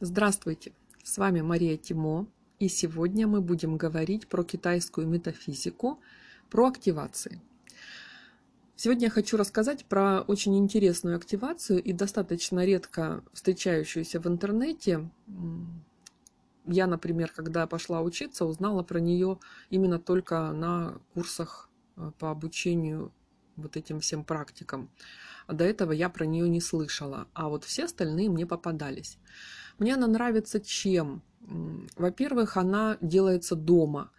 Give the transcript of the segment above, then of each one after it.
Здравствуйте, с вами Мария Тимо, и сегодня мы будем говорить про китайскую метафизику, про активации. Сегодня я хочу рассказать про очень интересную активацию и достаточно редко встречающуюся в интернете. Я, например, когда пошла учиться, узнала про нее именно только на курсах э, по обучению вот этим всем практикам. До этого я про нее не слышала, а вот все остальные мне попадались. Мне она нравится чем? Во-первых, она делается дома.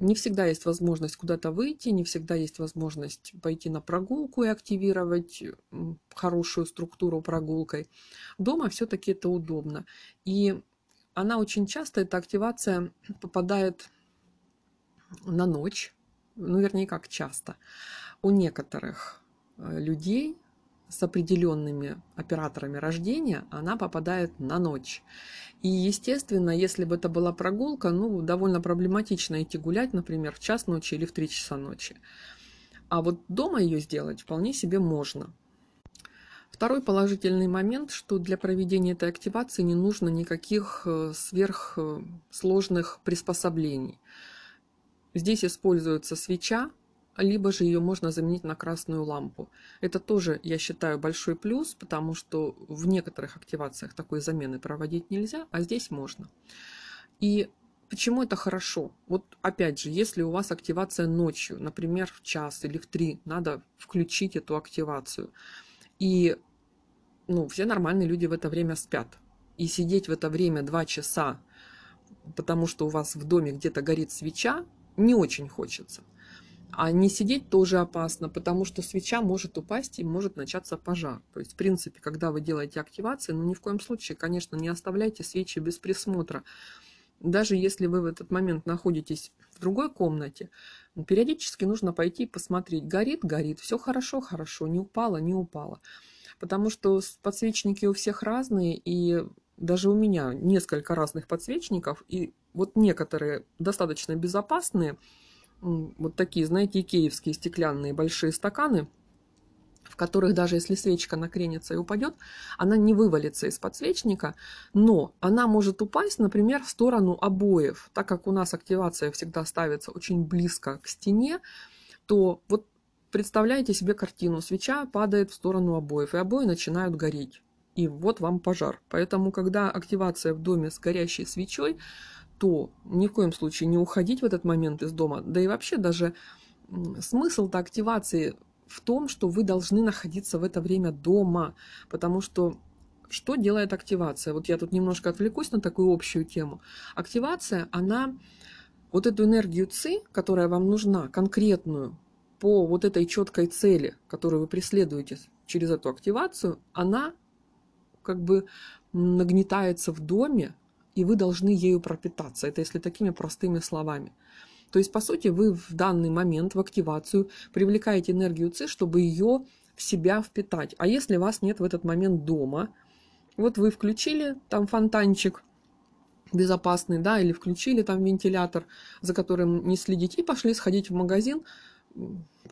Не всегда есть возможность куда-то выйти, не всегда есть возможность пойти на прогулку и активировать хорошую структуру прогулкой. Дома все-таки это удобно. И она очень часто, эта активация попадает на ночь, ну, вернее, как часто. У некоторых э, людей с определенными операторами рождения, она попадает на ночь. И, естественно, если бы это была прогулка, ну, довольно проблематично идти гулять, например, в час ночи или в три часа ночи. А вот дома ее сделать вполне себе можно. Второй положительный момент, что для проведения этой активации не нужно никаких э, сверхсложных приспособлений. Здесь используется свеча, либо же ее можно заменить на красную лампу. Это тоже, я считаю, большой плюс, потому что в некоторых активациях такой замены проводить нельзя, а здесь можно. И почему это хорошо? Вот опять же, если у вас активация ночью, например, в час или в три, надо включить эту активацию. И ну, все нормальные люди в это время спят. И сидеть в это время два часа, потому что у вас в доме где-то горит свеча, не очень хочется. А не сидеть тоже опасно, потому что свеча может упасть и может начаться пожар. То есть, в принципе, когда вы делаете активации, ну ни в коем случае, конечно, не оставляйте свечи без присмотра. Даже если вы в этот момент находитесь в другой комнате, периодически нужно пойти и посмотреть, горит, горит, все хорошо, хорошо, не упало, не упало. Потому что подсвечники у всех разные, и даже у меня несколько разных подсвечников, и вот некоторые достаточно безопасные – вот такие, знаете, икеевские стеклянные большие стаканы, в которых даже если свечка накренится и упадет, она не вывалится из подсвечника, но она может упасть, например, в сторону обоев. Так как у нас активация всегда ставится очень близко к стене, то вот представляете себе картину, свеча падает в сторону обоев, и обои начинают гореть. И вот вам пожар. Поэтому, когда активация в доме с горящей свечой, то ни в коем случае не уходить в этот момент из дома. Да и вообще даже смысл-то активации в том, что вы должны находиться в это время дома, потому что что делает активация? Вот я тут немножко отвлекусь на такую общую тему. Активация, она вот эту энергию ЦИ, которая вам нужна, конкретную, по вот этой четкой цели, которую вы преследуете через эту активацию, она как бы нагнетается в доме, и вы должны ею пропитаться. Это если такими простыми словами. То есть, по сути, вы в данный момент в активацию привлекаете энергию ЦИ, чтобы ее в себя впитать. А если вас нет в этот момент дома, вот вы включили там фонтанчик безопасный, да, или включили там вентилятор, за которым не следить, и пошли сходить в магазин,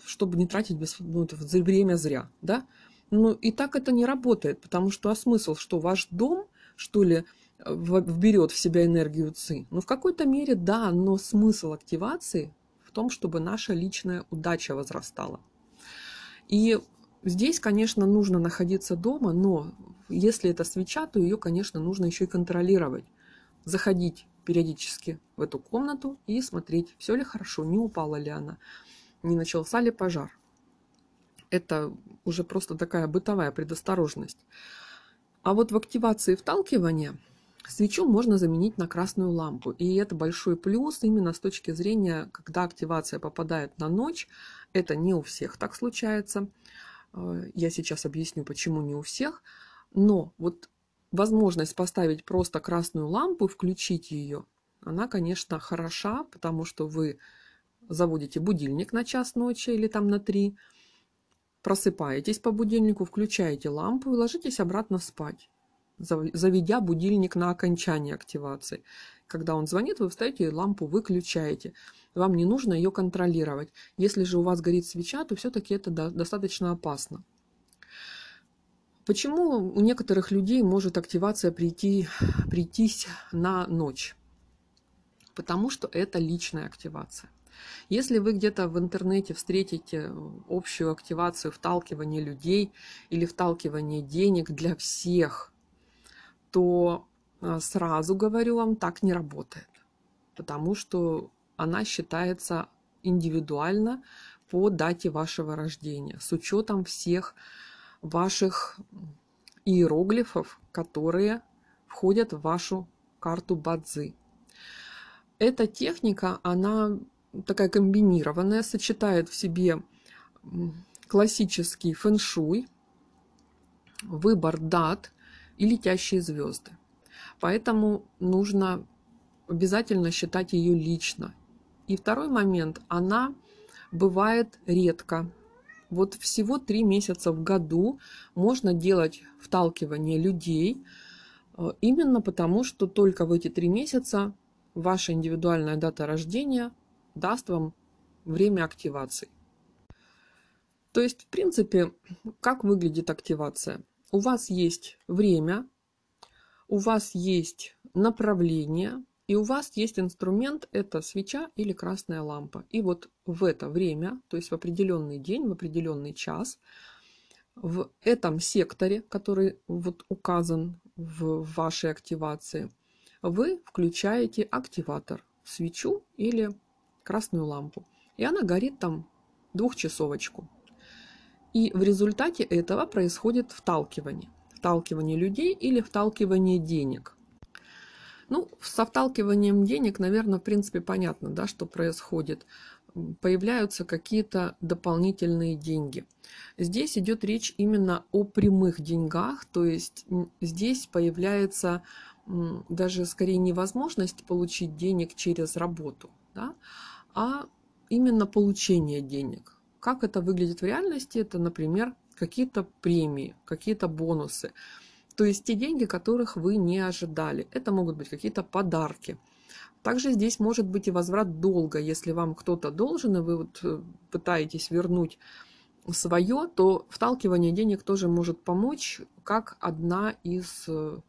чтобы не тратить без, ну, время зря, да. Ну и так это не работает, потому что а смысл, что ваш дом, что ли, вберет в себя энергию ЦИ. Ну, в какой-то мере да, но смысл активации в том, чтобы наша личная удача возрастала. И здесь, конечно, нужно находиться дома, но если это свеча, то ее, конечно, нужно еще и контролировать. Заходить периодически в эту комнату и смотреть, все ли хорошо, не упала ли она, не начался ли пожар. Это уже просто такая бытовая предосторожность. А вот в активации вталкивания – Свечу можно заменить на красную лампу. И это большой плюс именно с точки зрения, когда активация попадает на ночь. Это не у всех так случается. Э, я сейчас объясню, почему не у всех. Но вот возможность поставить просто красную лампу, включить ее, она, конечно, хороша, потому что вы заводите будильник на час ночи или там на три, просыпаетесь по будильнику, включаете лампу и ложитесь обратно спать заведя будильник на окончание активации. Когда он звонит, вы встаете лампу выключаете. Вам не нужно ее контролировать. Если же у вас горит свеча, то все-таки это достаточно опасно. Почему у некоторых людей может активация прийти, прийтись на ночь? Потому что это личная активация. Если вы где-то в интернете встретите общую активацию вталкивания людей или вталкивания денег для всех, то а, сразу говорю вам, так не работает. Потому что она считается индивидуально по дате вашего рождения, с учетом всех ваших иероглифов, которые входят в вашу карту Бадзи. Эта техника, она такая комбинированная, сочетает в себе классический фэншуй, выбор дат и летящие звезды. Поэтому нужно обязательно считать ее лично. И второй момент, она бывает редко, вот всего три месяца в году можно делать вталкивание людей, э, именно потому, что только в эти три месяца ваша индивидуальная дата рождения даст вам время активации. То есть, в принципе, как выглядит активация? У вас есть время, у вас есть направление, и у вас есть инструмент, это свеча или красная лампа. И вот в это время, то есть в определенный день, в определенный час, в этом секторе, который вот указан в вашей активации, вы включаете активатор, свечу или красную лампу. И она горит там двухчасовочку. И в результате этого происходит вталкивание. Вталкивание людей или вталкивание денег – ну, со вталкиванием денег, наверное, в принципе, понятно, да, что происходит. Появляются какие-то дополнительные деньги. Здесь идет речь именно о прямых деньгах, то есть здесь появляется даже скорее невозможность получить денег через работу, да, а именно получение денег. Как это выглядит в реальности? Это, например, какие-то премии, какие-то бонусы. То есть те деньги, которых вы не ожидали. Это могут быть какие-то подарки. Также здесь может быть и возврат долга. Если вам кто-то должен, и вы вот э, пытаетесь вернуть свое, то вталкивание денег тоже может помочь как одна из э,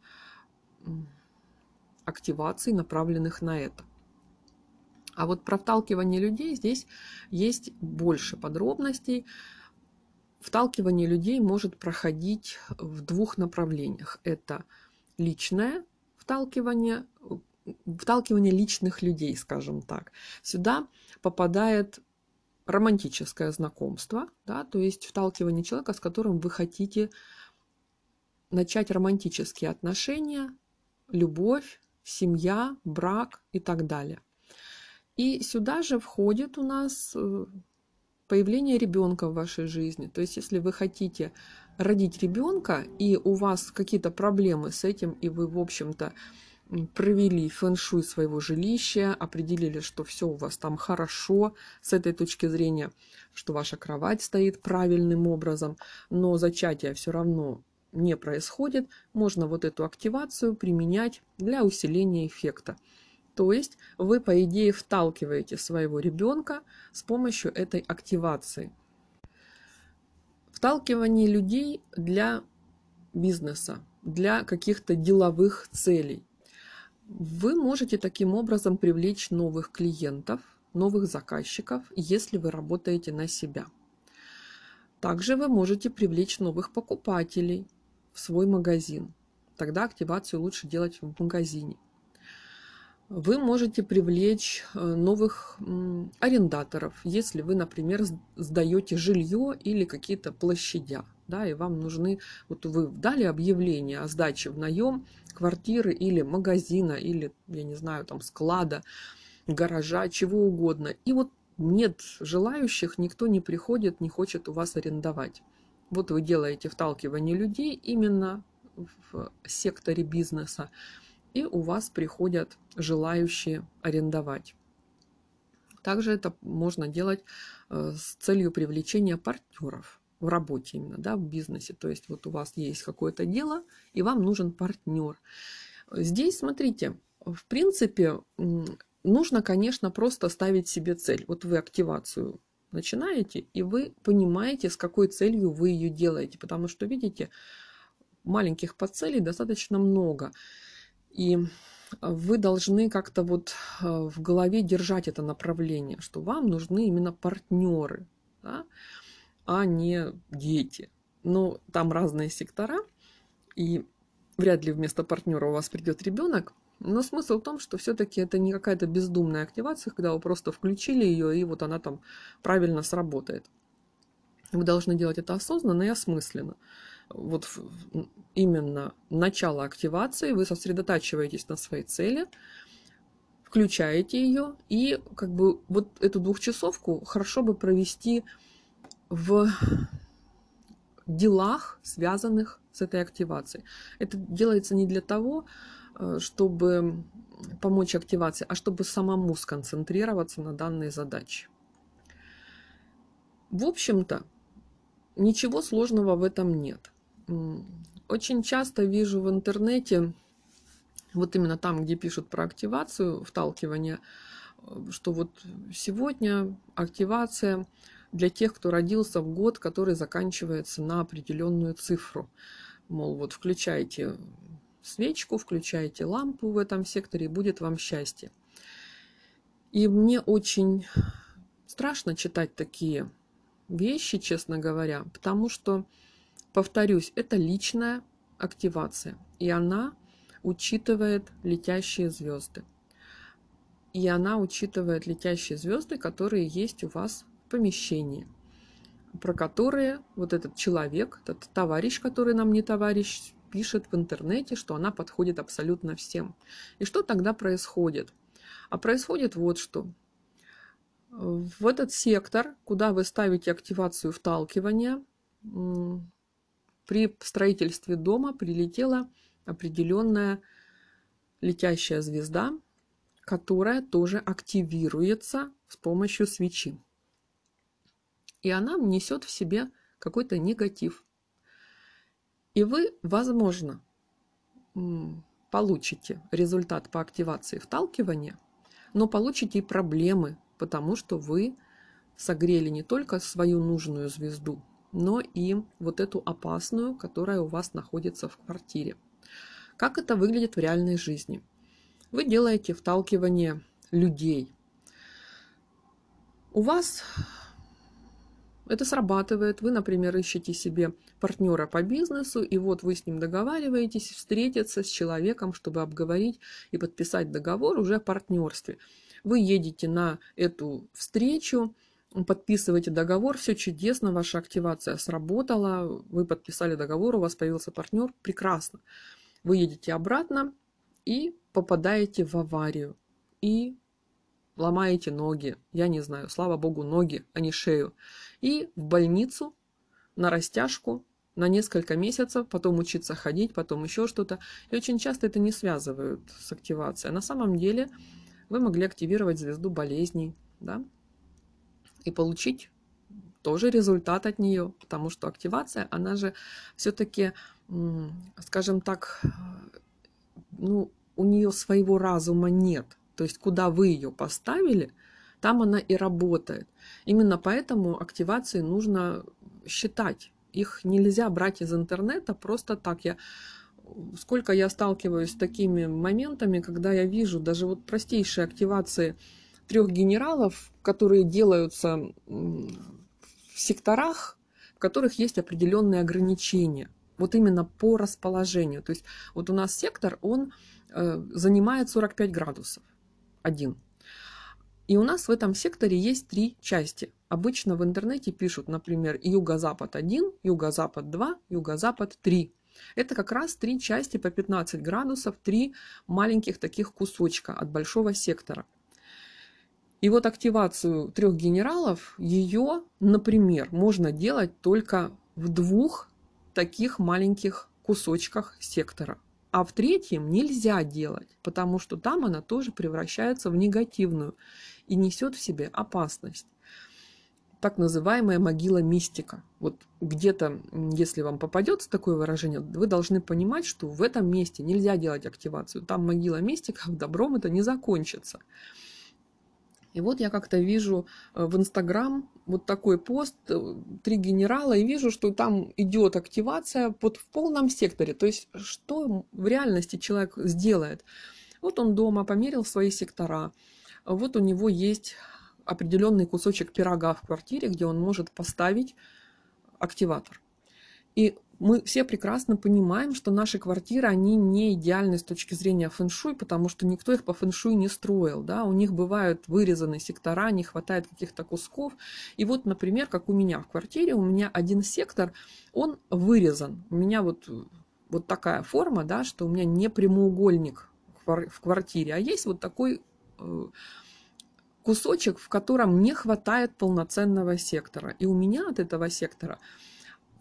активаций, направленных на это. А вот про вталкивание людей здесь есть больше подробностей. Вталкивание людей может проходить в двух направлениях. Это личное вталкивание, вталкивание личных людей, скажем так. Сюда попадает романтическое знакомство, да, то есть вталкивание человека, с которым вы хотите начать романтические отношения, любовь, семья, брак и так далее. И сюда же входит у нас э, появление ребенка в вашей жизни. То есть, если вы хотите родить ребенка, и у вас какие-то проблемы с этим, и вы, в общем-то, провели фэн-шуй своего жилища, определили, что все у вас там хорошо с этой точки зрения, что ваша кровать стоит правильным образом, но зачатие все равно не происходит, можно вот эту активацию применять для усиления эффекта. То есть вы, по идее, вталкиваете своего ребенка с помощью этой активации. Вталкивание людей для бизнеса, для каких-то деловых целей. Вы можете таким образом привлечь новых клиентов, новых заказчиков, если вы работаете на себя. Также вы можете привлечь новых покупателей в свой магазин. Тогда активацию лучше делать в магазине вы можете привлечь э, новых арендаторов, если вы, например, сдаете жилье или какие-то площадя, да, и вам нужны, вот вы дали объявление о сдаче в наем квартиры или магазина, или, я не знаю, там склада, гаража, чего угодно, и вот нет желающих, никто не приходит, не хочет у вас арендовать. Вот вы делаете вталкивание людей именно в секторе бизнеса, и у вас приходят желающие арендовать. Также это можно делать э, с целью привлечения партнеров в работе именно, да, в бизнесе. То есть вот у вас есть какое-то дело, и вам нужен партнер. Здесь, смотрите, в принципе, нужно, конечно, просто ставить себе цель. Вот вы активацию начинаете, и вы понимаете, с какой целью вы ее делаете. Потому что, видите, маленьких подцелей достаточно много. И вы должны как-то вот э, в голове держать это направление, что вам нужны именно партнеры, да, а не дети. Но там разные сектора, и вряд ли вместо партнера у вас придет ребенок. Но смысл в том, что все-таки это не какая-то бездумная активация, когда вы просто включили ее, и вот она там правильно сработает. Вы должны делать это осознанно и осмысленно. Вот именно начало активации, вы сосредотачиваетесь на своей цели, включаете ее, и как бы вот эту двухчасовку хорошо бы провести в делах, связанных с этой активацией. Это делается не для того, э, чтобы помочь активации, а чтобы самому сконцентрироваться на данной задаче. В общем-то, ничего сложного в этом нет. Очень часто вижу в интернете, вот именно там, где пишут про активацию, вталкивание, э, что вот сегодня активация для тех, кто родился в год, который заканчивается на определенную цифру. Мол, вот включайте свечку, включайте лампу в этом секторе, и будет вам счастье. И мне очень страшно читать такие вещи, честно говоря, потому что Повторюсь, это личная активация, и она учитывает летящие звезды. И она учитывает летящие звезды, которые есть у вас в помещении, про которые вот этот человек, этот товарищ, который нам не товарищ, пишет в интернете, что она подходит абсолютно всем. И что тогда происходит? А происходит вот что. В этот сектор, куда вы ставите активацию вталкивания, при строительстве дома прилетела определенная летящая звезда, которая тоже активируется с помощью свечи. И она несет в себе какой-то негатив. И вы, возможно, получите результат по активации вталкивания, но получите и проблемы, потому что вы согрели не только свою нужную звезду, но и вот эту опасную, которая у вас находится в квартире. Как это выглядит в реальной жизни? Вы делаете вталкивание людей. У вас это срабатывает. Вы, например, ищете себе партнера по бизнесу, и вот вы с ним договариваетесь встретиться с человеком, чтобы обговорить и подписать договор уже о партнерстве. Вы едете на эту встречу, подписываете договор, все чудесно, ваша активация сработала, вы подписали договор, у вас появился партнер, прекрасно. Вы едете обратно и попадаете в аварию. И ломаете ноги, я не знаю, слава богу, ноги, а не шею. И в больницу на растяжку на несколько месяцев, потом учиться ходить, потом еще что-то. И очень часто это не связывают с активацией. На самом деле вы могли активировать звезду болезней, да, и получить тоже результат от нее, потому что активация, она же все-таки, скажем так, ну, у нее своего разума нет. То есть куда вы ее поставили, там она и работает. Именно поэтому активации нужно считать. Их нельзя брать из интернета просто так. Я сколько я сталкиваюсь с такими моментами, когда я вижу даже вот простейшие активации трех генералов, которые делаются в секторах, в которых есть определенные ограничения. Вот именно по расположению. То есть вот у нас сектор, он э, занимает 45 градусов. Один. И у нас в этом секторе есть три части. Обычно в интернете пишут, например, юго-запад 1, юго-запад 2, юго-запад 3. Это как раз три части по 15 градусов, три маленьких таких кусочка от большого сектора. И вот активацию трех генералов, ее, например, можно делать только в двух таких маленьких кусочках сектора. А в третьем нельзя делать, потому что там она тоже превращается в негативную и несет в себе опасность. Так называемая могила мистика. Вот где-то, если вам попадется такое выражение, вы должны понимать, что в этом месте нельзя делать активацию. Там могила мистика, добром это не закончится. И вот я как-то вижу э, в Инстаграм вот такой пост, э, три генерала, и вижу, что там идет активация под, в полном секторе. То есть, что в реальности человек сделает? Вот он дома померил свои сектора, вот у него есть определенный кусочек пирога в квартире, где он может поставить активатор. И мы все прекрасно понимаем, что наши квартиры, они не идеальны с точки зрения фэншуй, потому что никто их по фэншуй не строил. Да? У них бывают вырезаны сектора, не хватает каких-то кусков. И вот, например, как у меня в квартире, у меня один сектор, он вырезан. У меня вот, вот такая форма, да, что у меня не прямоугольник в квартире, а есть вот такой э, кусочек, в котором не хватает полноценного сектора. И у меня от этого сектора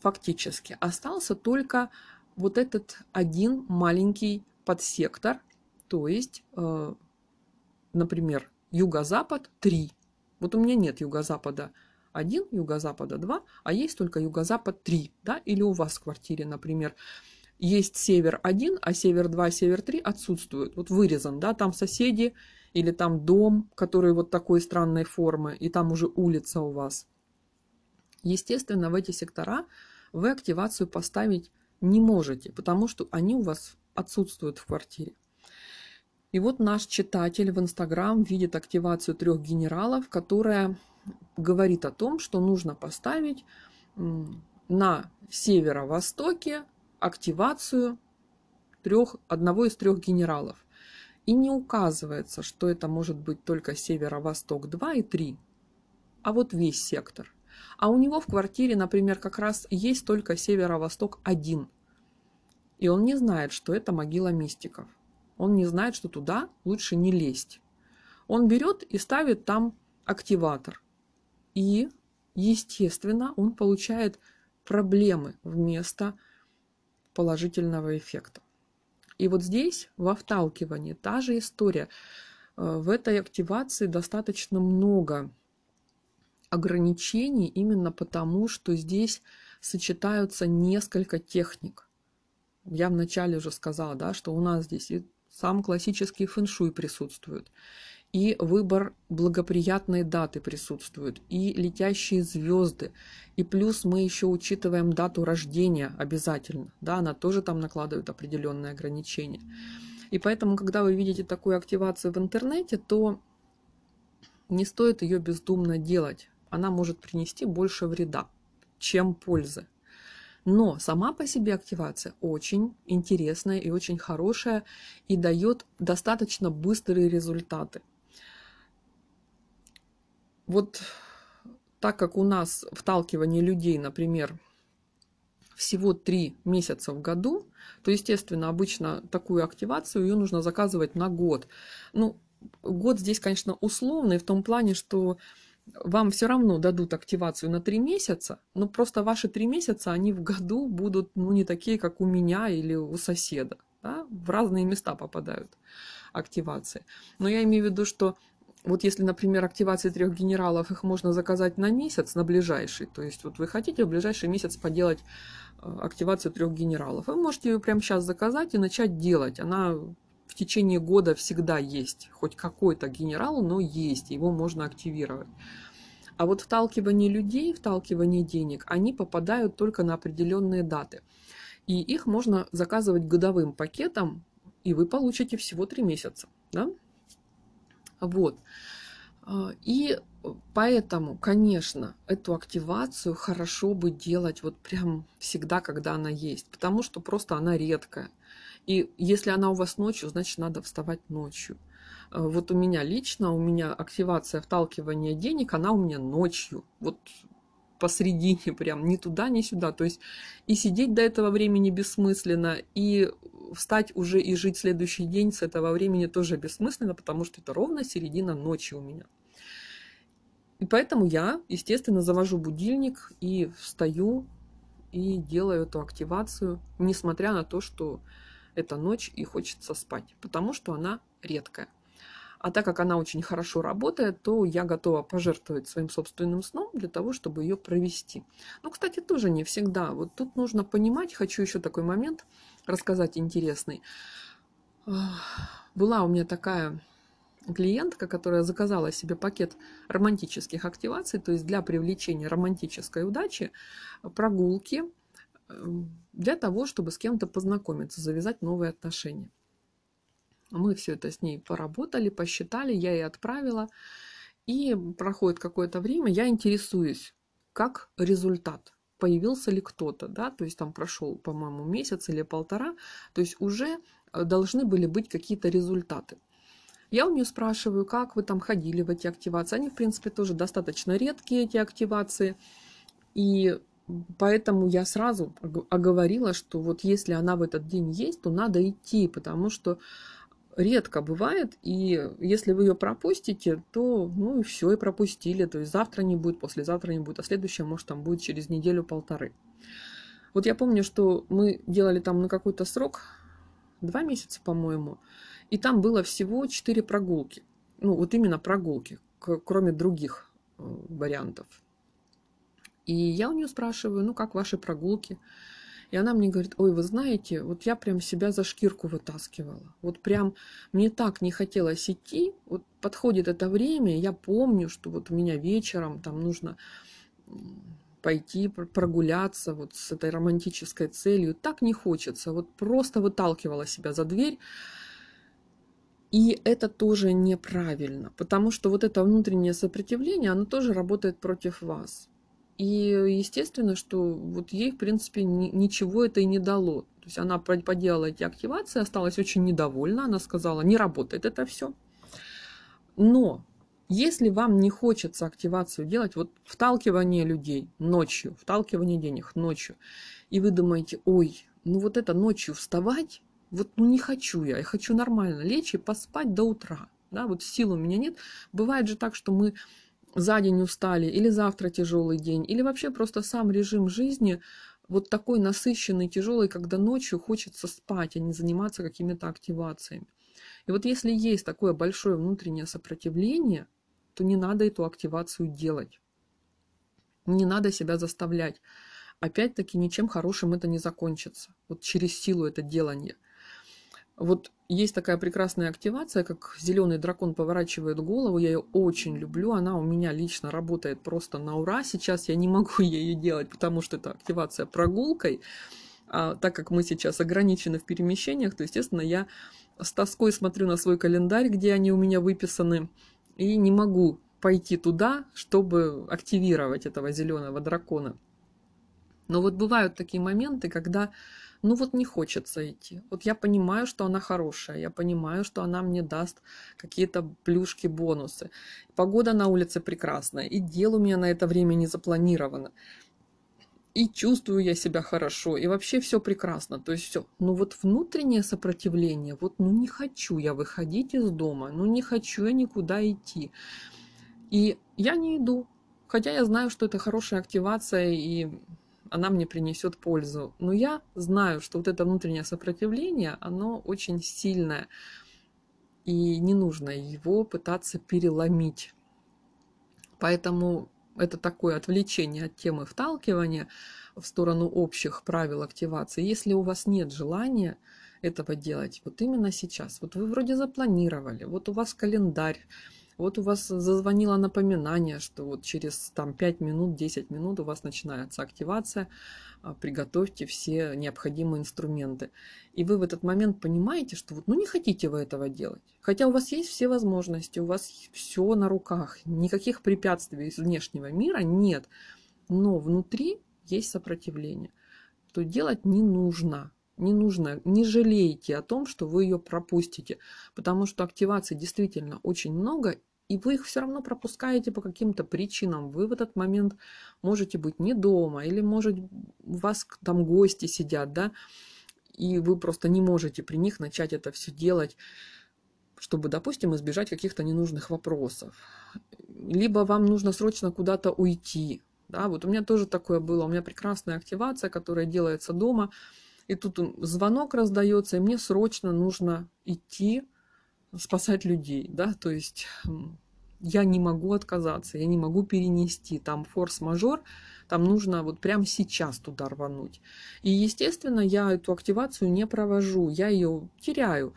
фактически остался только вот этот один маленький подсектор, то есть, э, например, юго-запад 3. Вот у меня нет юго-запада 1, юго-запада 2, а есть только юго-запад 3, да, или у вас в квартире, например, есть север 1, а север 2, север 3 отсутствуют. Вот вырезан, да, там соседи или там дом, который вот такой странной формы, и там уже улица у вас. Естественно, в эти сектора вы активацию поставить не можете, потому что они у вас отсутствуют в квартире. И вот наш читатель в Инстаграм видит активацию трех генералов, которая говорит о том, что нужно поставить на северо-востоке активацию трех, одного из трех генералов. И не указывается, что это может быть только северо-восток 2 и 3, а вот весь сектор. А у него в квартире, например, как раз есть только северо-восток 1. И он не знает, что это могила мистиков. Он не знает, что туда лучше не лезть. Он берет и ставит там активатор. И, естественно, он получает проблемы вместо положительного эффекта. И вот здесь, во вталкивании, та же история. Э, в этой активации достаточно много ограничений именно потому, что здесь сочетаются несколько техник. Я вначале уже сказала, да, что у нас здесь и сам классический фэншуй присутствует, и выбор благоприятной даты присутствует, и летящие звезды, и плюс мы еще учитываем дату рождения обязательно, да, она тоже там накладывает определенные ограничения. И поэтому, когда вы видите такую активацию в интернете, то не стоит ее бездумно делать. Она может принести больше вреда, чем пользы. Но сама по себе активация очень интересная и очень хорошая и дает достаточно быстрые результаты. Вот так как у нас вталкивание людей, например, всего три месяца в году, то, естественно, обычно такую активацию ее нужно заказывать на год. Ну, год здесь, конечно, условный в том плане, что вам все равно дадут активацию на три месяца, но просто ваши три месяца, они в году будут ну, не такие, как у меня или у соседа. Да? В разные места попадают активации. Но я имею в виду, что вот если, например, активации трех генералов, их можно заказать на месяц, на ближайший, то есть вот вы хотите в ближайший месяц поделать э, активацию трех генералов, вы можете ее прямо сейчас заказать и начать делать. Она в течение года всегда есть, хоть какой-то генерал, но есть, его можно активировать. А вот вталкивание людей, вталкивание денег, они попадают только на определенные даты. И их можно заказывать годовым пакетом, и вы получите всего три месяца. Да? Вот. А, и поэтому, конечно, эту активацию хорошо бы делать вот прям всегда, когда она есть, потому что просто она редкая. И если она у вас ночью, значит, надо вставать ночью. А, вот у меня лично, у меня активация вталкивания денег, она у меня ночью. Вот посредине прям, ни туда, ни сюда. То есть и сидеть до этого времени бессмысленно, и встать уже и жить следующий день с этого времени тоже бессмысленно, потому что это ровно середина ночи у меня. И поэтому я, естественно, завожу будильник и встаю и делаю эту активацию, несмотря на то, что это ночь и хочется спать, потому что она редкая. А так как она очень хорошо работает, то я готова пожертвовать своим собственным сном для того, чтобы ее провести. Ну, кстати, тоже не всегда. Вот тут нужно понимать, хочу еще такой момент рассказать интересный. Была у меня такая клиентка, которая заказала себе пакет романтических активаций, то есть для привлечения романтической удачи, прогулки, для того, чтобы с кем-то познакомиться, завязать новые отношения. Мы все это с ней поработали, посчитали, я ей отправила. И проходит какое-то время, я интересуюсь, как результат, появился ли кто-то, да, то есть там прошел, по-моему, месяц или полтора, то есть уже э, должны были быть какие-то результаты. Я у нее спрашиваю, как вы там ходили в эти активации. Они, в принципе, тоже достаточно редкие, эти активации. И поэтому я сразу оговорила, что вот если она в этот день есть, то надо идти, потому что редко бывает, и если вы ее пропустите, то ну и все, и пропустили. То есть завтра не будет, послезавтра не будет, а следующее, может, там будет через неделю-полторы. Вот я помню, что мы делали там на какой-то срок, два месяца, по-моему, и там было всего четыре прогулки. Ну, вот именно прогулки, кроме других э, вариантов. И я у нее спрашиваю, ну, как ваши прогулки? И она мне говорит, ой, вы знаете, вот я прям себя за шкирку вытаскивала. Вот прям мне так не хотелось идти. Вот подходит это время, я помню, что вот у меня вечером там нужно пойти прогуляться вот с этой романтической целью. Так не хочется. Вот просто выталкивала себя за дверь. И это тоже неправильно, потому что вот это внутреннее сопротивление, оно тоже работает против вас. И естественно, что вот ей, в принципе, ни, ничего это и не дало. То есть она поделала эти активации, осталась очень недовольна. Она сказала, не работает это все. Но если вам не хочется активацию делать, вот вталкивание людей ночью, вталкивание денег ночью, и вы думаете, ой, ну вот это ночью вставать, вот ну не хочу я, я хочу нормально лечь и поспать до утра. Да, вот сил у меня нет. Бывает же так, что мы за день устали, или завтра тяжелый день, или вообще просто сам режим жизни вот такой насыщенный, тяжелый, когда ночью хочется спать, а не заниматься какими-то активациями. И вот если есть такое большое внутреннее сопротивление, то не надо эту активацию делать. Не надо себя заставлять. Опять-таки ничем хорошим это не закончится. Вот через силу это делание. Вот есть такая прекрасная активация, как зеленый дракон поворачивает голову. Я ее очень люблю. Она у меня лично работает просто на ура. Сейчас я не могу ее делать, потому что это активация прогулкой. А так как мы сейчас ограничены в перемещениях, то, естественно, я с тоской смотрю на свой календарь, где они у меня выписаны, и не могу пойти туда, чтобы активировать этого зеленого дракона. Но вот бывают такие моменты, когда ну вот не хочется идти. Вот я понимаю, что она хорошая, я понимаю, что она мне даст какие-то плюшки, бонусы. Погода на улице прекрасная, и дел у меня на это время не запланировано. И чувствую я себя хорошо, и вообще все прекрасно. То есть все. Но вот внутреннее сопротивление, вот ну не хочу я выходить из дома, ну не хочу я никуда идти. И я не иду. Хотя я знаю, что это хорошая активация, и она мне принесет пользу. Но я знаю, что вот это внутреннее сопротивление, оно очень сильное. И не нужно его пытаться переломить. Поэтому это такое отвлечение от темы вталкивания в сторону общих правил активации. Если у вас нет желания этого делать, вот именно сейчас, вот вы вроде запланировали, вот у вас календарь, вот у вас зазвонило напоминание, что вот через там, 5 минут, 10 минут у вас начинается активация, а, приготовьте все необходимые инструменты. И вы в этот момент понимаете, что вот, ну не хотите вы этого делать. Хотя у вас есть все возможности, у вас все на руках, никаких препятствий из внешнего мира нет. Но внутри есть сопротивление. То делать не нужно не нужно, не жалейте о том, что вы ее пропустите, потому что активаций действительно очень много, и вы их все равно пропускаете по каким-то причинам. Вы в этот момент можете быть не дома, или может у вас там гости сидят, да, и вы просто не можете при них начать это все делать, чтобы, допустим, избежать каких-то ненужных вопросов. Либо вам нужно срочно куда-то уйти. Да, вот у меня тоже такое было. У меня прекрасная активация, которая делается дома и тут звонок раздается, и мне срочно нужно идти спасать людей, да, то есть я не могу отказаться, я не могу перенести, там форс-мажор, там нужно вот прямо сейчас туда рвануть. И, естественно, я эту активацию не провожу, я ее теряю.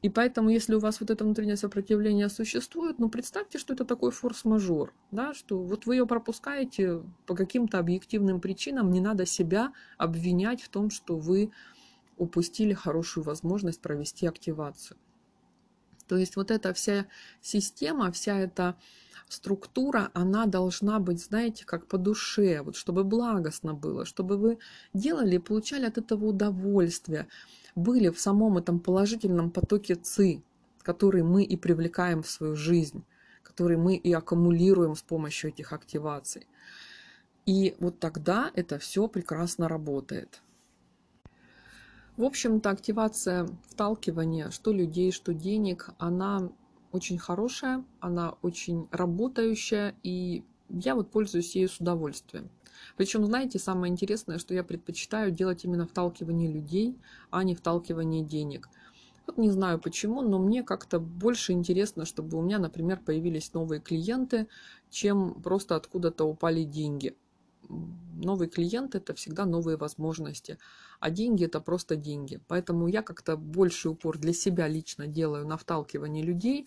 И поэтому, если у вас вот это внутреннее сопротивление существует, ну, представьте, что это такой форс-мажор, да, что вот вы ее пропускаете по каким-то объективным причинам, не надо себя обвинять в том, что вы упустили хорошую возможность провести активацию. То есть вот эта вся система, вся эта структура, она должна быть, знаете, как по душе, вот чтобы благостно было, чтобы вы делали и получали от этого удовольствие, были в самом этом положительном потоке ЦИ, который мы и привлекаем в свою жизнь, который мы и аккумулируем с помощью этих активаций. И вот тогда это все прекрасно работает. В общем-то, активация вталкивания, что людей, что денег, она очень хорошая, она очень работающая, и я вот пользуюсь ею с удовольствием. Причем, знаете, самое интересное, что я предпочитаю делать именно вталкивание людей, а не вталкивание денег. Вот не знаю почему, но мне как-то больше интересно, чтобы у меня, например, появились новые клиенты, чем просто откуда-то упали деньги новый клиент это всегда новые возможности, а деньги это просто деньги. Поэтому я как-то больше упор для себя лично делаю на вталкивание людей,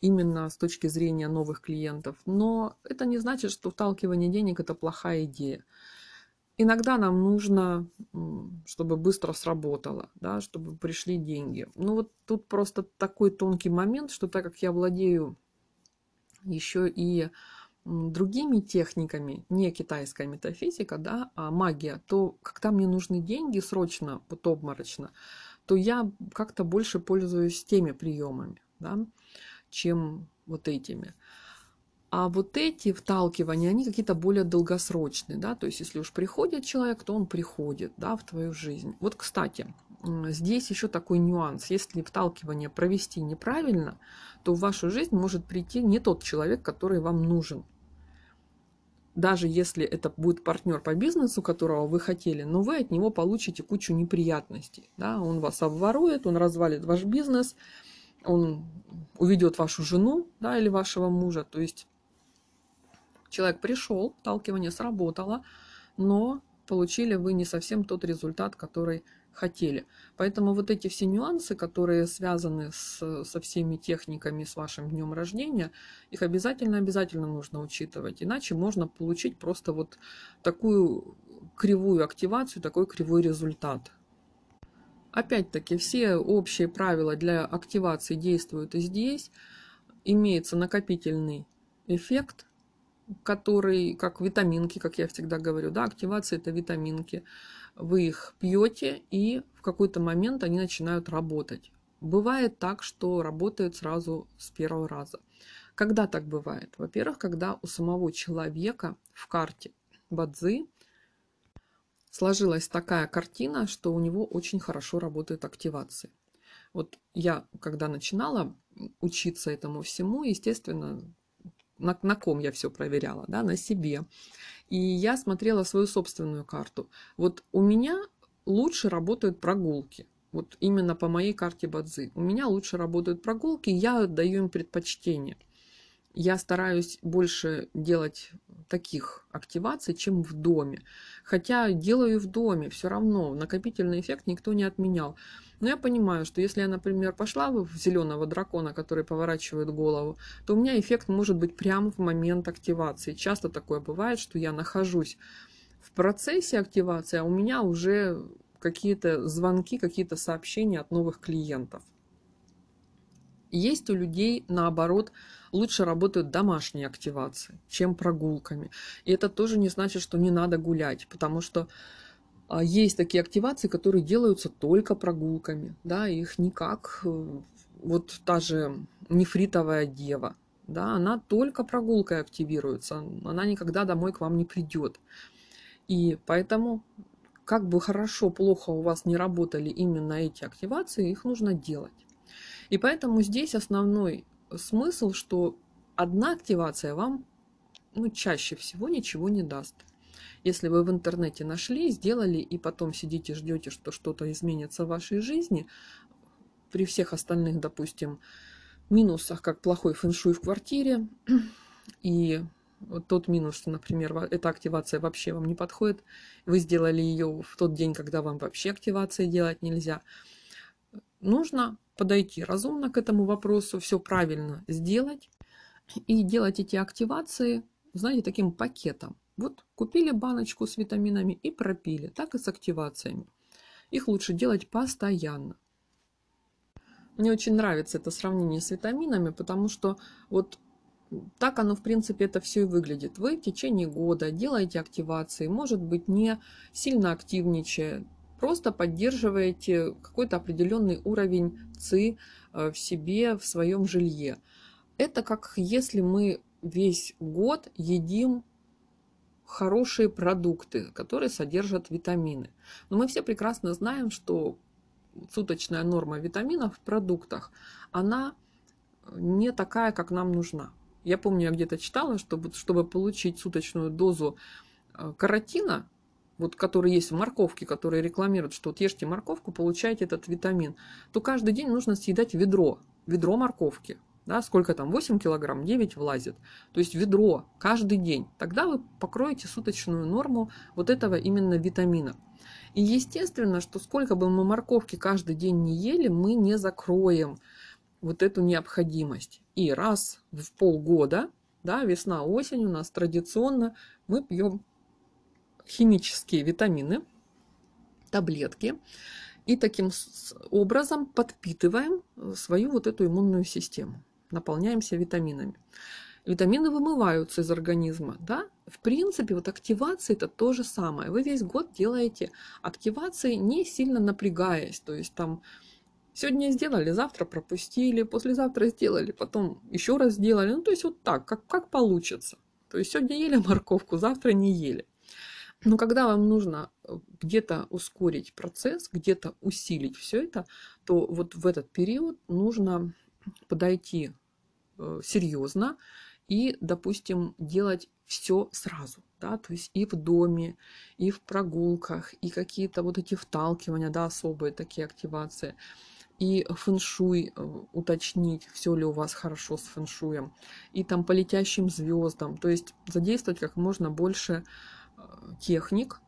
именно с точки зрения новых клиентов. Но это не значит, что вталкивание денег это плохая идея. Иногда нам нужно, чтобы быстро сработало, да, чтобы пришли деньги. Ну вот тут просто такой тонкий момент, что так как я владею еще и другими техниками, не китайская метафизика, да, а магия, то когда мне нужны деньги срочно, вот обморочно, то я как-то больше пользуюсь теми приемами, да, чем вот этими. А вот эти вталкивания, они какие-то более долгосрочные, да, то есть если уж приходит человек, то он приходит, да, в твою жизнь. Вот, кстати, здесь еще такой нюанс. Если вталкивание провести неправильно, то в вашу жизнь может прийти не тот человек, который вам нужен. Даже если это будет партнер по бизнесу, которого вы хотели, но вы от него получите кучу неприятностей. Да? Он вас обворует, он развалит ваш бизнес, он уведет вашу жену да, или вашего мужа. То есть человек пришел, вталкивание сработало, но получили вы не совсем тот результат, который хотели. Поэтому вот эти все нюансы, которые связаны с, со всеми техниками с вашим днем рождения, их обязательно-обязательно нужно учитывать. Иначе можно получить просто вот такую кривую активацию, такой кривой результат. Опять-таки, все общие правила для активации действуют и здесь. Имеется накопительный эффект, который, как витаминки, как я всегда говорю, да, активация это витаминки вы их пьете, и в какой-то момент они начинают работать. Бывает так, что работают сразу с первого раза. Когда так бывает? Во-первых, когда у самого человека в карте Бадзи сложилась такая картина, что у него очень хорошо работает активация. Вот я, когда начинала учиться этому всему, естественно, на, на ком я все проверяла, да, на себе. И я смотрела свою собственную карту. Вот у меня лучше работают прогулки. Вот именно по моей карте Бадзи. У меня лучше работают прогулки, я даю им предпочтение. Я стараюсь больше делать таких активаций, чем в доме. Хотя делаю в доме, все равно накопительный эффект никто не отменял. Но я понимаю, что если я, например, пошла в зеленого дракона, который поворачивает голову, то у меня эффект может быть прямо в момент активации. Часто такое бывает, что я нахожусь в процессе активации, а у меня уже какие-то звонки, какие-то сообщения от новых клиентов. Есть у людей, наоборот, лучше работают домашние активации, чем прогулками. И это тоже не значит, что не надо гулять, потому что а, есть такие активации, которые делаются только прогулками, да, их никак, э, вот та же нефритовая дева, да, она только прогулкой активируется, она никогда домой к вам не придет. И поэтому, как бы хорошо, плохо у вас не работали именно эти активации, их нужно делать. И поэтому здесь основной смысл, что одна активация вам ну, чаще всего ничего не даст. Если вы в интернете нашли, сделали, и потом сидите, ждете, что что-то изменится в вашей жизни, при всех остальных, допустим, минусах, как плохой фэншуй в квартире, и вот тот минус, что, например, эта активация вообще вам не подходит, вы сделали ее в тот день, когда вам вообще активации делать нельзя, нужно подойти разумно к этому вопросу, все правильно сделать и делать эти активации, знаете, таким пакетом. Вот купили баночку с витаминами и пропили, так и с активациями. Их лучше делать постоянно. Мне очень нравится это сравнение с витаминами, потому что вот так оно, в принципе, это все и выглядит. Вы в течение года делаете активации, может быть, не сильно активничая, просто поддерживаете какой-то определенный уровень ЦИ э, в себе, в своем жилье. Это как если мы весь год едим хорошие продукты, которые содержат витамины. Но мы все прекрасно знаем, что суточная норма витаминов в продуктах, она не такая, как нам нужна. Я помню, я где-то читала, что чтобы получить суточную дозу э, каротина, вот который есть в морковке, которые рекламируют, что вот ешьте морковку, получаете этот витамин, то каждый день нужно съедать ведро, ведро морковки. Да, сколько там, 8 килограмм, 9 влазит. То есть ведро каждый день. Тогда вы покроете суточную норму вот этого именно витамина. И естественно, что сколько бы мы морковки каждый день не ели, мы не закроем вот эту необходимость. И раз в полгода, да, весна-осень у нас традиционно, мы пьем химические витамины, таблетки, и таким образом подпитываем э, свою вот эту иммунную систему, наполняемся витаминами. Витамины вымываются из организма, да? В принципе, вот активация это то же самое. Вы весь год делаете активации, не сильно напрягаясь, то есть там Сегодня сделали, завтра пропустили, послезавтра сделали, потом еще раз сделали. Ну, то есть вот так, как, как получится. То есть сегодня ели морковку, завтра не ели. Но когда вам нужно э, где-то ускорить процесс, где-то усилить все это, то вот в этот период нужно подойти э, серьезно и, допустим, делать все сразу, да, то есть и в доме, и в прогулках, и какие-то вот эти вталкивания, да, особые такие активации – и фэншуй э, уточнить, все ли у вас хорошо с фэншуем, и там по летящим звездам, то есть задействовать как можно больше техник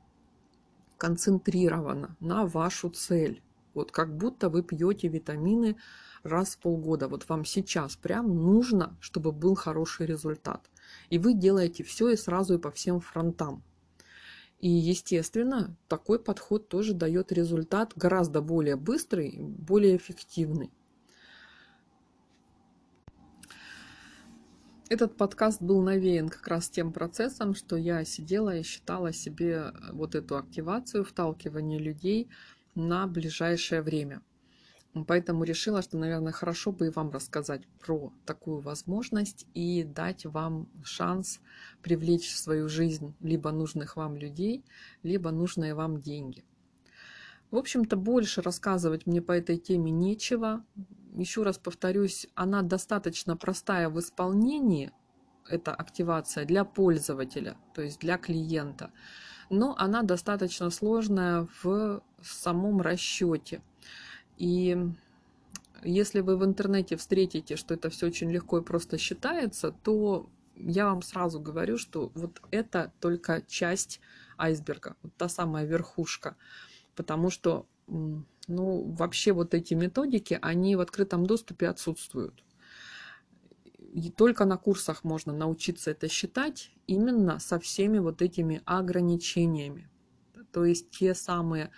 концентрированно на вашу цель. Вот как будто вы пьете витамины раз в полгода. Вот вам сейчас прям нужно, чтобы был хороший результат. И вы делаете все и сразу и по всем фронтам. И, естественно, такой подход тоже дает результат гораздо более быстрый, более эффективный. Этот подкаст был навеян как раз тем процессом, что я сидела и считала себе вот эту активацию, вталкивание людей на ближайшее время – Поэтому решила, что, наверное, хорошо бы и вам рассказать про такую возможность и дать вам шанс привлечь в свою жизнь либо нужных вам людей, либо нужные вам деньги. В общем-то, больше рассказывать мне по этой теме нечего. Еще раз повторюсь, она достаточно простая в исполнении, эта активация для пользователя, то есть для клиента, но она достаточно сложная в самом расчете. И если вы в интернете встретите, что это все очень легко и просто считается, то я вам сразу говорю, что вот это только часть айсберга, вот та самая верхушка. Потому что, ну, вообще вот эти методики, они в открытом доступе отсутствуют. И только на курсах можно научиться это считать именно со всеми вот этими ограничениями. То есть те самые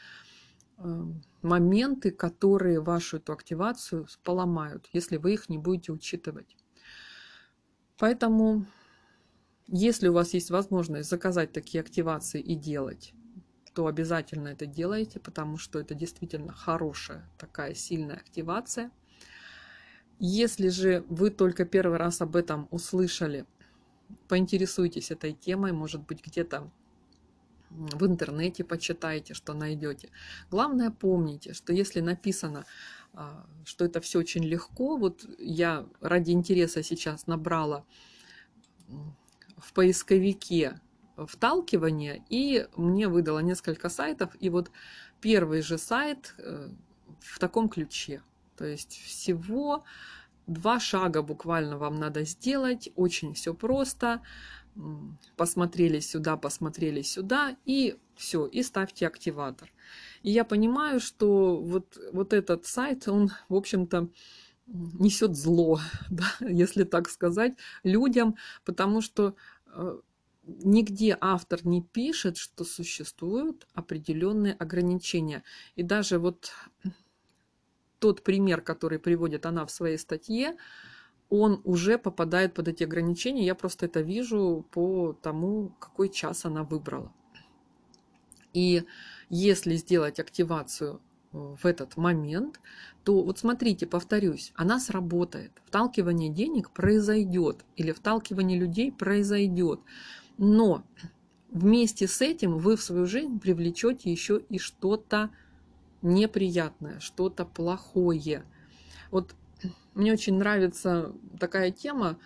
Эм, моменты, которые вашу эту активацию поломают, если вы их не будете учитывать. Поэтому, если у вас есть возможность заказать такие активации и делать, то обязательно это делайте, потому что это действительно хорошая такая сильная активация. Если же вы только первый раз об этом услышали, поинтересуйтесь этой темой, может быть, где-то в интернете почитайте, что найдете. Главное помните, что если написано, а, что это все очень легко, вот я ради интереса сейчас набрала в поисковике вталкивание, и мне выдало несколько сайтов, и вот первый же сайт э, в таком ключе. То есть всего два шага буквально вам надо сделать, очень все просто посмотрели сюда, посмотрели сюда, и все, и ставьте активатор. И я понимаю, что вот, вот этот сайт, он, в общем-то, несет зло, да, если так сказать, людям, потому что э, нигде автор не пишет, что существуют определенные ограничения. И даже вот тот пример, который приводит она в своей статье, он уже попадает под эти ограничения. Я просто это вижу по тому, какой час она выбрала. И если сделать активацию э, в этот момент, то вот смотрите, повторюсь, она сработает. Вталкивание денег произойдет или вталкивание людей произойдет. Но вместе с этим вы в свою жизнь привлечете еще и что-то неприятное, что-то плохое. Вот мне очень нравится такая тема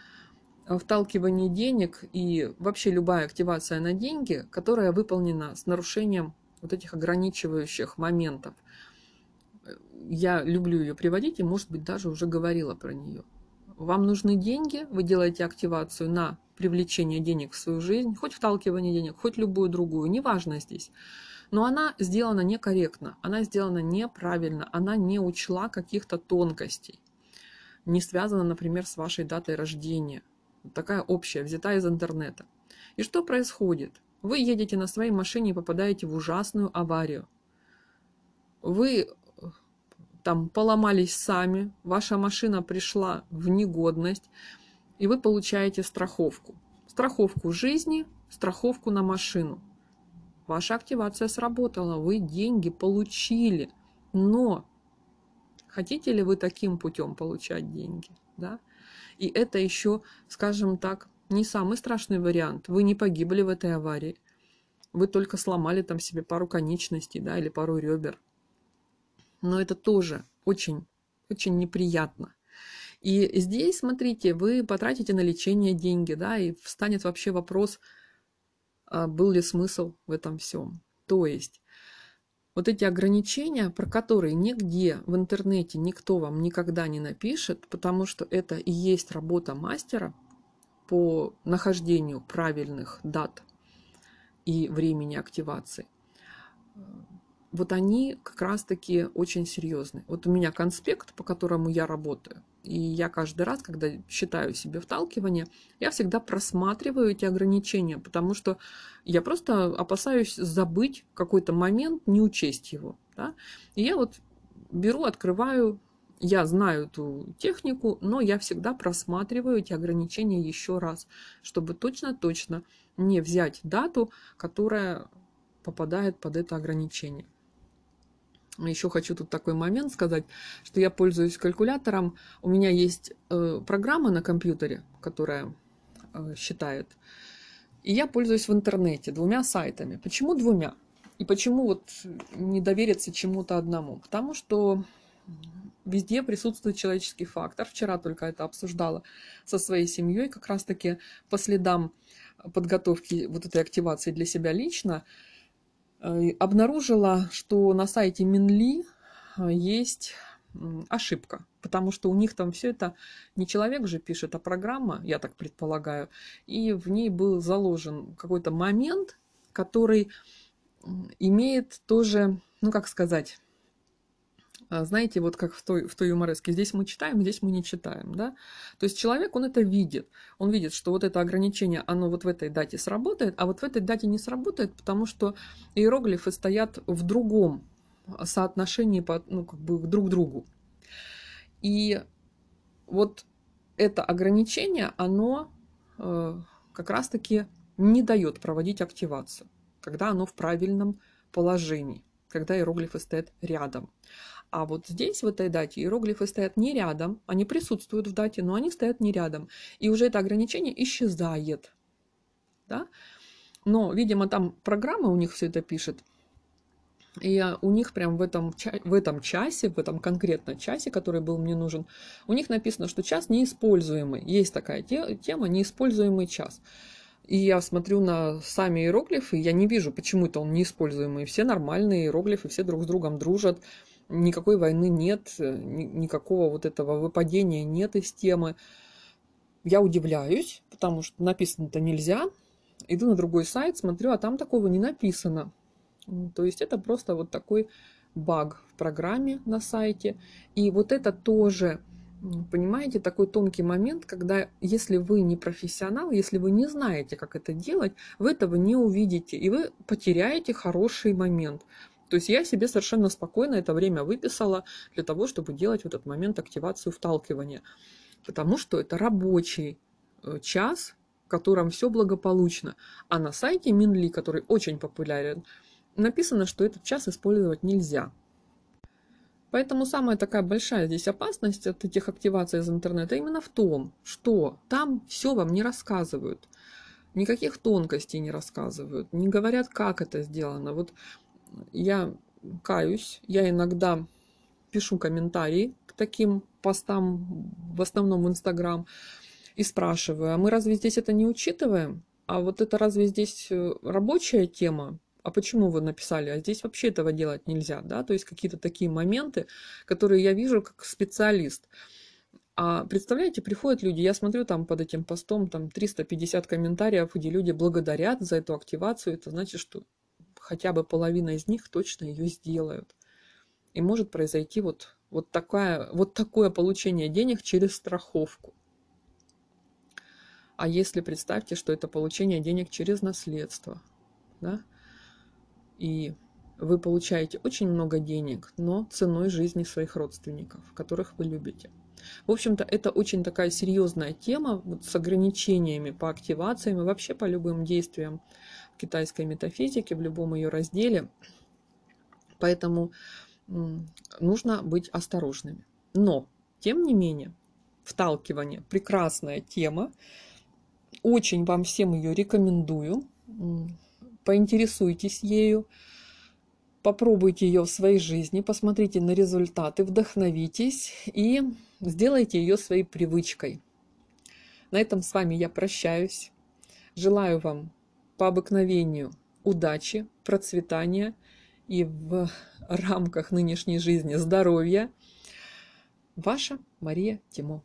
вталкивание денег и вообще любая активация на деньги, которая выполнена с нарушением вот этих ограничивающих моментов. Я люблю ее приводить и, может быть, даже уже говорила про нее. Вам нужны деньги, вы делаете активацию на привлечение денег в свою жизнь, хоть вталкивание денег, хоть любую другую, неважно здесь. Но она сделана некорректно, она сделана неправильно, она не учла каких-то тонкостей. Не связана, например, с вашей датой рождения. Такая общая, взята из интернета. И что происходит? Вы едете на своей машине и попадаете в ужасную аварию. Вы э, там поломались сами, ваша машина пришла в негодность, и вы получаете страховку. Страховку жизни, страховку на машину. Ваша активация сработала, вы деньги получили. Но хотите ли вы таким путем получать деньги? Да? И это еще, скажем так, не самый страшный вариант. Вы не погибли в этой аварии. Вы только сломали там себе пару конечностей, да, или пару ребер. Но это тоже очень, очень неприятно. И здесь, смотрите, вы потратите на лечение деньги, да, и встанет вообще вопрос, а был ли смысл в этом всем. То есть вот эти ограничения, про которые нигде в интернете никто вам никогда не напишет, потому что это и есть работа мастера по нахождению правильных дат и времени активации вот они как раз-таки очень серьезны. Вот у меня конспект, по которому я работаю, и я каждый раз, когда считаю себе вталкивание, я всегда просматриваю эти ограничения, потому что я просто опасаюсь забыть какой-то момент, не учесть его. Да? И я вот беру, открываю, я знаю эту технику, но я всегда просматриваю эти ограничения еще раз, чтобы точно-точно не взять дату, которая попадает под это ограничение. Еще хочу тут такой момент сказать, что я пользуюсь калькулятором. У меня есть э, программа на компьютере, которая э, считает. И я пользуюсь в интернете двумя сайтами. Почему двумя? И почему вот не довериться чему-то одному? Потому что везде присутствует человеческий фактор. Вчера только это обсуждала со своей семьей, как раз-таки по следам подготовки вот этой активации для себя лично. Э, обнаружила, что на сайте Минли э, есть ошибка, потому что у них там все это не человек же пишет, а программа, я так предполагаю, и в ней был заложен какой-то момент, который имеет тоже, ну как сказать, знаете, вот как в той, в той юмореске, здесь мы читаем, здесь мы не читаем, да? То есть человек, он это видит. Он видит, что вот это ограничение, оно вот в этой дате сработает, а вот в этой дате не сработает, потому что иероглифы стоят в другом соотношении по, ну, как бы друг к другу. И вот это ограничение, оно э, как раз-таки не дает проводить активацию, когда оно в правильном положении, когда иероглифы стоят рядом. А вот здесь, в этой дате, иероглифы стоят не рядом, они присутствуют в дате, но они стоят не рядом. И уже это ограничение исчезает. Да? Но, видимо, там программа у них все это пишет. И у них прям в этом, в этом часе, в этом конкретно часе, который был мне нужен, у них написано, что час неиспользуемый. Есть такая тема, неиспользуемый час. И я смотрю на сами иероглифы, я не вижу, почему это он неиспользуемый. Все нормальные иероглифы, все друг с другом дружат никакой войны нет, э, никакого вот этого выпадения нет из темы. Я удивляюсь, потому что написано-то нельзя. Иду на другой сайт, смотрю, а там такого не написано. То есть это просто вот такой баг в программе на сайте. И вот это тоже, понимаете, такой тонкий момент, когда если вы не профессионал, если вы не знаете, как это делать, вы этого не увидите, и вы потеряете хороший момент. То есть я себе совершенно спокойно это время выписала для того, чтобы делать в этот момент активацию вталкивания. Потому что это рабочий э, час, в котором все благополучно. А на сайте Минли, который очень популярен, написано, что этот час использовать нельзя. Поэтому самая такая большая здесь опасность от этих активаций из интернета именно в том, что там все вам не рассказывают. Никаких тонкостей не рассказывают, не говорят, как это сделано. Вот я каюсь, я иногда пишу комментарии к таким постам, в основном в Инстаграм, и спрашиваю, а мы разве здесь это не учитываем? А вот это разве здесь э, рабочая тема? А почему вы написали? А здесь вообще этого делать нельзя, да? То есть какие-то такие моменты, которые я вижу как специалист. А представляете, приходят люди, я смотрю там под этим постом там 350 комментариев, где люди благодарят за эту активацию. Это значит, что хотя бы половина из них точно ее сделают. И может произойти вот, вот, такая, вот такое получение денег через страховку. А если представьте, что это получение денег через наследство, да, и вы получаете очень много денег, но ценой жизни своих родственников, которых вы любите. В общем-то, это очень такая серьезная тема вот, с ограничениями по активациям и вообще по любым действиям китайской метафизики, в любом ее разделе. Поэтому нужно быть осторожными. Но, тем не менее, вталкивание – прекрасная тема. Очень вам всем ее рекомендую. Поинтересуйтесь ею, попробуйте ее в своей жизни, посмотрите на результаты, вдохновитесь и сделайте ее своей привычкой. На этом с вами я прощаюсь. Желаю вам по обыкновению удачи, процветания и в рамках нынешней жизни здоровья. Ваша Мария Тимо.